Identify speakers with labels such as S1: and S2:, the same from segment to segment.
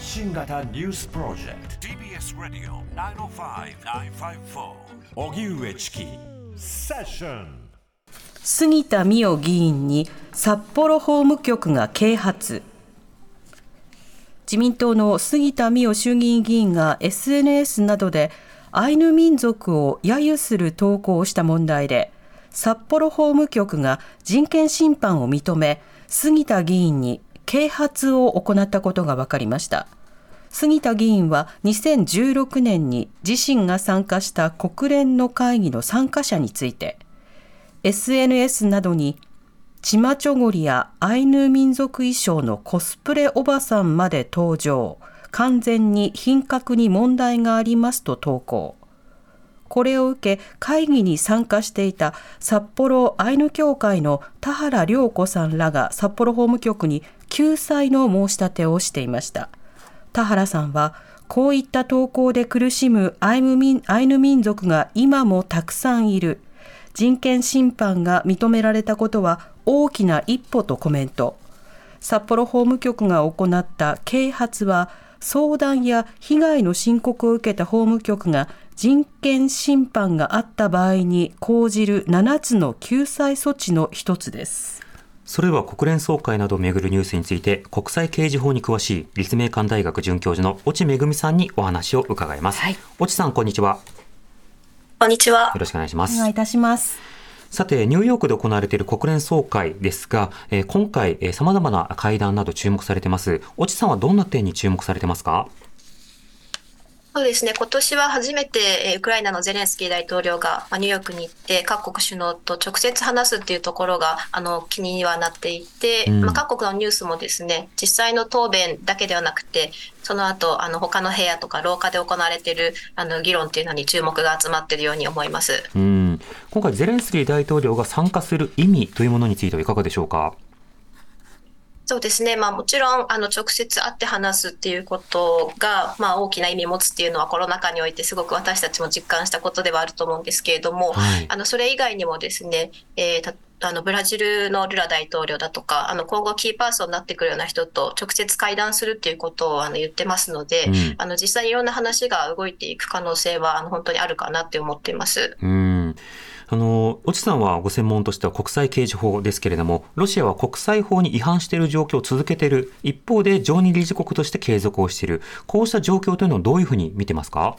S1: 発信型ニュースプロジェクト。TBS ラディオ905-954おぎゅうえちきセッション
S2: 杉田水脈議員に札幌法務局が啓発。自民党の杉田水脈衆議院議員が SNS などでアイヌ民族を揶揄する投稿をした問題で札幌法務局が人権侵犯を認め杉田議員に啓発を行ったことが分かりました。杉田議員は2016年に自身が参加した国連の会議の参加者について SNS などにチマチョゴリやアイヌ民族衣装のコスプレおばさんまで登場。完全に品格に問題がありますと投稿。これを受け会議に参加していた札幌アイヌ協会の田原良子さんらが札幌法務局に救済の申し立てをしていました。田原さんはこういった投稿で苦しむアイヌ民アイヌ民族が今もたくさんいる。人権侵犯が認められたことは大きな一歩とコメント。札幌法務局が行った啓発は相談や被害の申告を受けた法務局が人権侵犯があった場合に講じる7つの救済措置の一つです。
S3: それでは国連総会などをめぐるニュースについて国際刑事法に詳しい立命館大学准教授の越智恵さんにお話を伺います。はい、越智さんこんにちは。
S4: こんにちは。
S3: よろしくお願いします。
S2: お願いいたします。
S3: さて、ニューヨークで行われている国連総会ですが、えー、今回、えー、様々な会談など注目されてます。越智さんはどんな点に注目されてますか？
S4: そうですね、今年は初めてウクライナのゼレンスキー大統領がニューヨークに行って各国首脳と直接話すっていうところがあの気にはなっていて、うん、まあ、各国のニュースもですね実際の答弁だけではなくてその後あの他の部屋とか廊下で行われているあの議論っていうのに注目が集まっているように思います、
S3: うん、今回ゼレンスキー大統領が参加する意味というものについてはいかがでしょうか？
S4: そうですね、まあ、もちろんあの直接会って話すっていうことが、まあ、大きな意味を持つっていうのはコロナ禍においてすごく私たちも実感したことではあると思うんですけれども、はい、あのそれ以外にもですね、えー、あのブラジルのルラ大統領だとか、あの今後キーパーソンになってくるような人と直接会談するっていうことをあの言ってますので、うん、あの実際にいろんな話が動いていく可能性はあの本当にあるかなって思っています。
S3: うんあの、越智さんはご専門としては国際刑事法ですけれども、ロシアは国際法に違反している状況を続けている、一方で常任理事国として継続をしている、こうした状況というのをどういうふうに見てますか？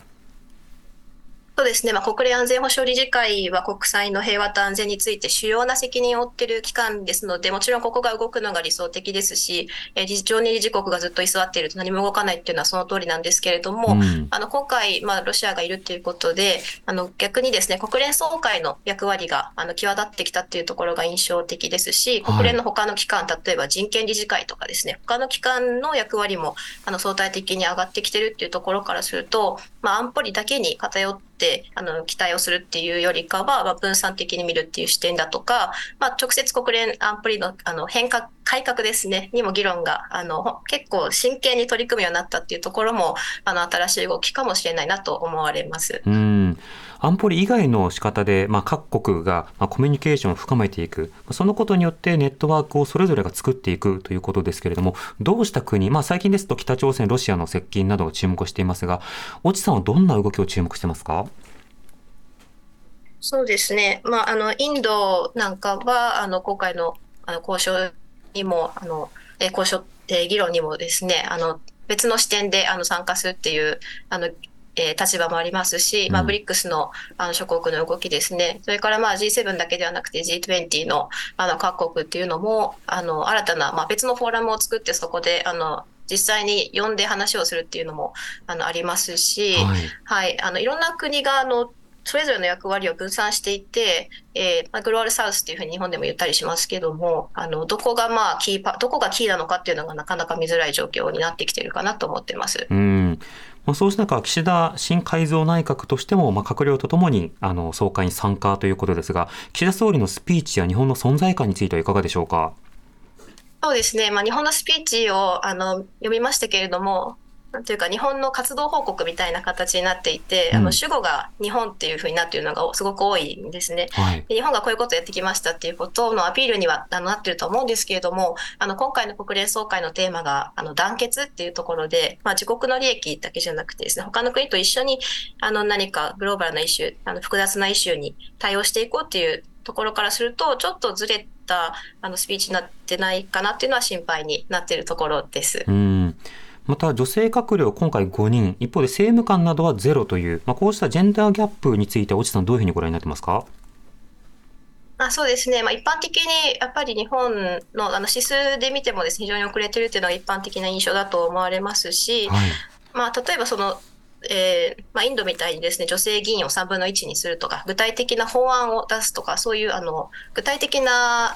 S4: そうですね、まあ、国連安全保障理事会は国際の平和と安全について主要な責任を負っている機関ですので、もちろんここが動くのが理想的ですし、えー、常任理事国がずっと居座っていると何も動かないっていうのはその通りなんですけれども、うん、あの今回、まあ、ロシアがいるということで、あの逆にですね国連総会の役割があの際立ってきたっていうところが印象的ですし、国連の他の機関、はい、例えば人権理事会とかですね、他の機関の役割もあの相対的に上がってきてるっていうところからすると、まあ、安保理だけに偏ってってあの期待をするっていうよりかは、まあ、分散的に見るっていう視点だとか、まあ、直接国連安保理のあの変革改革ですね。にも議論があの結構真剣に取り組むようになったっていうところもあの新しい動きかもしれないなと思われます。
S3: うん。安保理以外の仕方で、まあ、各国が、まあ、コミュニケーションを深めていく、そのことによってネットワークをそれぞれが作っていくということですけれども、どうした国、まあ、最近ですと北朝鮮、ロシアの接近などを注目していますが、越智さんはどんな動きを注目してますか？
S4: そうですね、まあ、あのインドなんかはあの今回のあの交渉にもあの、え交渉、え議論にもですねあの別の視点であの参加するっていうあのえー、立場もありますし、まあ、ブリックスのあの諸国の動きですね、それからまあ G7 だけではなくて G20 のあの各国っていうのも、あの新たな、まあ、別のフォーラムを作って、そこであの実際に呼んで話をするっていうのもあのありますし、はい、はい、あのいろんな国があのそれぞれの役割を分散していて、えーまあ、グローバルサウスっていうふうに日本でも言ったりしますけども、あのどこがまあキーパどこがキーなのかっていうのがなかなか見づらい状況になってきてるかなと思ってます。
S3: うんまあ、そうした中、岸田新改造内閣としても、まあ、閣僚とともにあの総会に参加ということですが、岸田総理のスピーチや日本の存在感についてはいかがでしょうか？
S4: そうですね、まあ、日本のスピーチをあの読みましたけれども、なんていうか日本の活動報告みたいな形になっていて、
S3: うん
S4: あの主語が日本っていうふうになっているのがすごく多いんですね。
S3: はい。
S4: で日本がこういうことをやってきましたっていうことのアピールにはなってると思うんですけれども、あの今回の国連総会のテーマがあの団結っていうところで、まあ、自国の利益だけじゃなくてですね、他の国と一緒にあの何かグローバルなイシュー、あの複雑なイシューに対応していこうっていうところからすると、ちょっとずれたあのスピーチになってないかなっていうのは心配になっているところです。
S3: うん。また女性閣僚今回5人、一方で政務官などはゼロという、まあ、こうしたジェンダーギャップについて、越智さんどういうふうにご覧になってますか？
S4: あそうですね、まあ、一般的にやっぱり日本のあの指数で見てもです、ね、非常に遅れてるっていうのが一般的な印象だと思われますし、
S3: はい。
S4: まあ、例えばその、えーまあ、インドみたいにですね女性議員を3分の1にするとか、具体的な法案を出すとか、そういうあの具体的な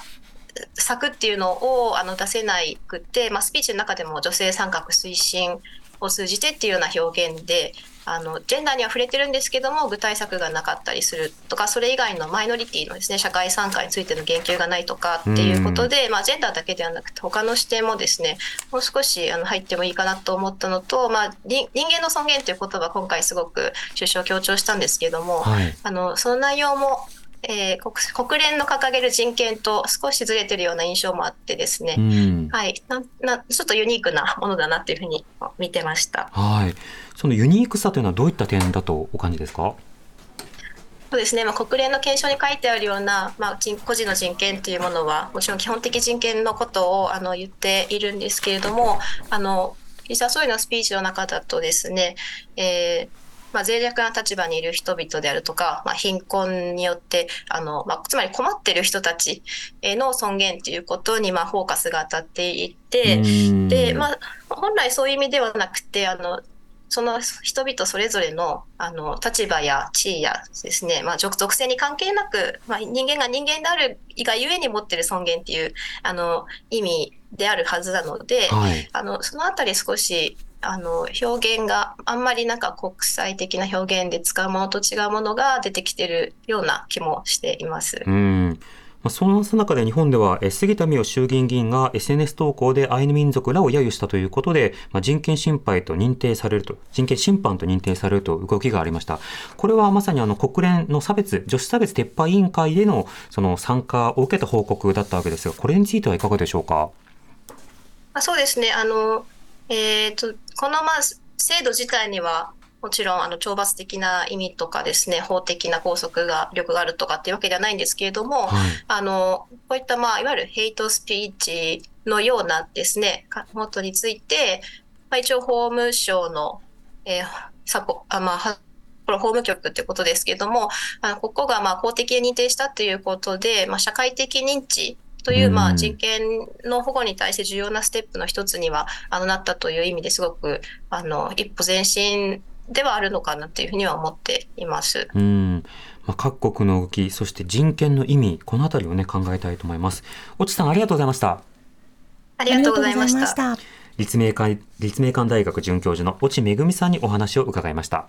S4: 策っていうのをあの出せなくて、まあ、スピーチの中でも女性参画推進を通じてっていうような表現で、あのジェンダーには触れてるんですけども、具体策がなかったりするとか、それ以外のマイノリティのですね社会参加についての言及がないとかっていうことで、まあ、ジェンダーだけではなくて、他の視点もですねもう少しあの入ってもいいかなと思ったのと、まあ、人人間の尊厳という言葉、今回すごく首相強調したんですけども、
S3: はい。
S4: あのその内容も、えー国国連の掲げる人権と少しずれてるような印象もあってですね、
S3: うん。
S4: はい、ななちょっとユニークなものだなっていうふうに見てました。
S3: はい。そのユニークさというのはどういった点だとお感じですか？
S4: そうですね、まあ、国連の憲章に書いてあるような、まあ、人個人の人権というものはもちろん基本的人権のことをあの言っているんですけれどもあの岸田総理のスピーチの中だとですね、えーまあ、脆弱な立場にいる人々であるとか、まあ、貧困によってあの、まあ、つまり困っている人たちへの尊厳ということに、まあ、フォーカスが当たっていて、
S3: うん
S4: で、まあ、本来そういう意味ではなくて、あの、その人々それぞれのあの立場や地位やですね、まあ、属属性に関係なく、まあ、人間が人間であるがゆえに持っている尊厳っていうあの意味であるはずなので、
S3: はい。
S4: あのそのあたり少しあの表現があんまりなんか国際的な表現で使うものと違うものが出てきてるような気もしています。
S3: うん。まあ、その中で日本では、え杉田水脈衆議院議員が SNS 投稿でアイヌ民族らを揶揄したということで、まあ、人権侵害と認定されると、人権侵犯と認定されると動きがありました。これはまさにあの国連の差別、女子差別撤廃委員会でのその参加を受けた報告だったわけですが、これについてはいかがでしょうか？
S4: まあ、そうですね。あの、えっ、と、この、まあ、制度自体には、もちろん、あの、懲罰的な意味とかですね、法的な拘束が、力があるとかっていうわけではないんですけれども、
S3: はい。
S4: あの、こういった、まあ、いわゆるヘイトスピーチのようなですね、かことについて、まあ、一応法務省の、えーサポ、あ、まあ、はこれ法務局ってことですけれども、あのここがまあ公的に認定したということで、まあ、社会的認知というま
S3: うん
S4: あ人権の保護に対して重要なステップの一つにはあのなったという意味ですごくあの一歩前進ではあるのかなというふうには思っています。
S3: うん。まあ、各国の動き、そして人権の意味、このあたりをね、考えたいと思います。越智さん、ありがとうございました。
S4: あ
S2: あ
S4: りがとうございました。
S2: た。
S3: 立命館立命館大学准教授の越智恵さんにお話を伺いました。